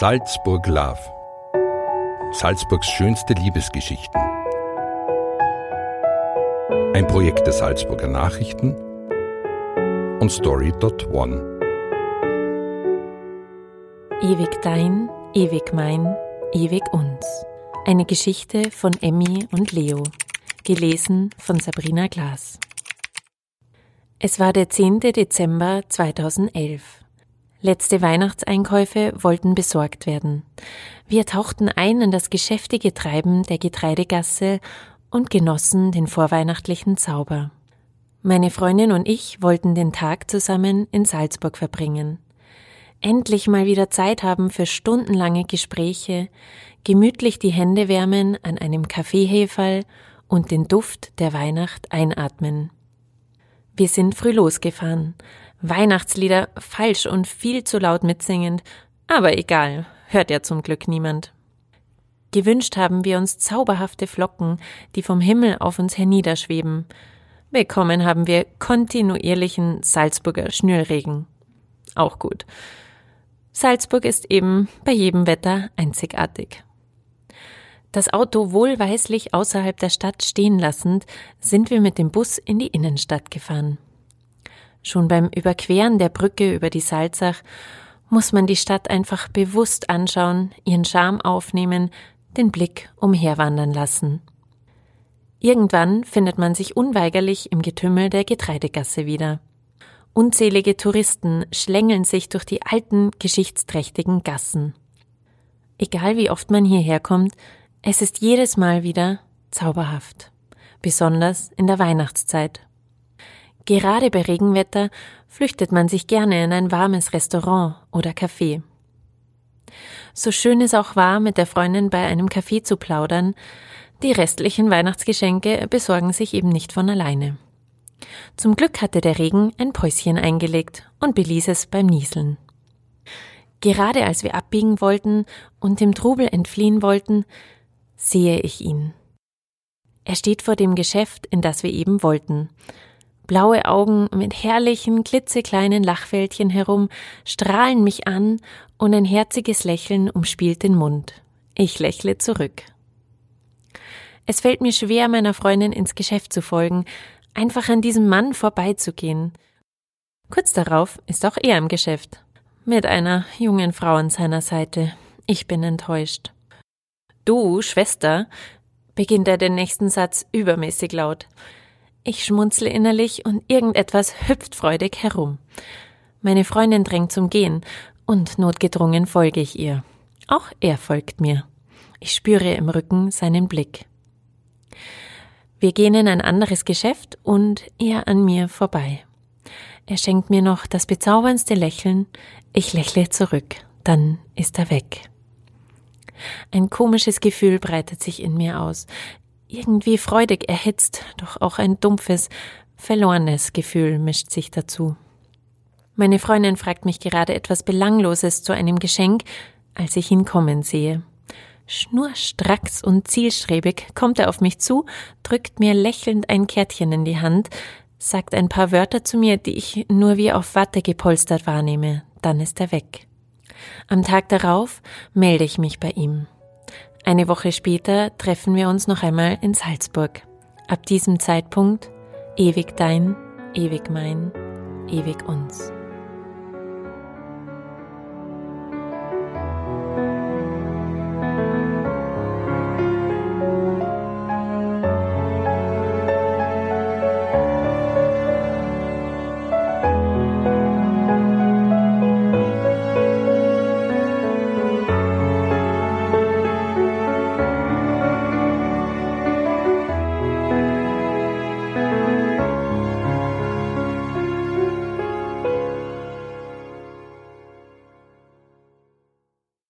Salzburg Love. Salzburgs schönste Liebesgeschichten. Ein Projekt der Salzburger Nachrichten und Story.one. Ewig dein, ewig mein, ewig uns. Eine Geschichte von Emmy und Leo. Gelesen von Sabrina Glas. Es war der 10. Dezember 2011. Letzte Weihnachtseinkäufe wollten besorgt werden. Wir tauchten ein in das geschäftige Treiben der Getreidegasse und genossen den vorweihnachtlichen Zauber. Meine Freundin und ich wollten den Tag zusammen in Salzburg verbringen. Endlich mal wieder Zeit haben für stundenlange Gespräche, gemütlich die Hände wärmen an einem Kaffeeheferl und den Duft der Weihnacht einatmen. Wir sind früh losgefahren, Weihnachtslieder falsch und viel zu laut mitsingend, aber egal, hört ja zum Glück niemand. Gewünscht haben wir uns zauberhafte Flocken, die vom Himmel auf uns herniederschweben. Bekommen haben wir kontinuierlichen Salzburger Schnürregen. Auch gut. Salzburg ist eben bei jedem Wetter einzigartig. Das Auto wohlweislich außerhalb der Stadt stehen lassend, sind wir mit dem Bus in die Innenstadt gefahren. Schon beim Überqueren der Brücke über die Salzach muss man die Stadt einfach bewusst anschauen, ihren Charme aufnehmen, den Blick umherwandern lassen. Irgendwann findet man sich unweigerlich im Getümmel der Getreidegasse wieder. Unzählige Touristen schlängeln sich durch die alten, geschichtsträchtigen Gassen. Egal wie oft man hierher kommt, es ist jedes Mal wieder zauberhaft, besonders in der Weihnachtszeit. Gerade bei Regenwetter flüchtet man sich gerne in ein warmes Restaurant oder Café. So schön es auch war, mit der Freundin bei einem Café zu plaudern, die restlichen Weihnachtsgeschenke besorgen sich eben nicht von alleine. Zum Glück hatte der Regen ein Päuschen eingelegt und beließ es beim Nieseln. Gerade als wir abbiegen wollten und dem Trubel entfliehen wollten, sehe ich ihn. Er steht vor dem Geschäft, in das wir eben wollten, Blaue Augen mit herrlichen, klitzekleinen Lachfältchen herum strahlen mich an und ein herziges Lächeln umspielt den Mund. Ich lächle zurück. Es fällt mir schwer, meiner Freundin ins Geschäft zu folgen, einfach an diesem Mann vorbeizugehen. Kurz darauf ist auch er im Geschäft. Mit einer jungen Frau an seiner Seite. Ich bin enttäuscht. Du, Schwester, beginnt er den nächsten Satz übermäßig laut. Ich schmunzle innerlich und irgendetwas hüpft freudig herum. Meine Freundin drängt zum Gehen und notgedrungen folge ich ihr. Auch er folgt mir. Ich spüre im Rücken seinen Blick. Wir gehen in ein anderes Geschäft und er an mir vorbei. Er schenkt mir noch das bezauberndste Lächeln, ich lächle zurück, dann ist er weg. Ein komisches Gefühl breitet sich in mir aus irgendwie freudig erhitzt, doch auch ein dumpfes, verlorenes Gefühl mischt sich dazu. Meine Freundin fragt mich gerade etwas Belangloses zu einem Geschenk, als ich ihn kommen sehe. Schnurstracks und zielstrebig kommt er auf mich zu, drückt mir lächelnd ein Kärtchen in die Hand, sagt ein paar Wörter zu mir, die ich nur wie auf Watte gepolstert wahrnehme, dann ist er weg. Am Tag darauf melde ich mich bei ihm. Eine Woche später treffen wir uns noch einmal in Salzburg. Ab diesem Zeitpunkt ewig dein, ewig mein, ewig uns.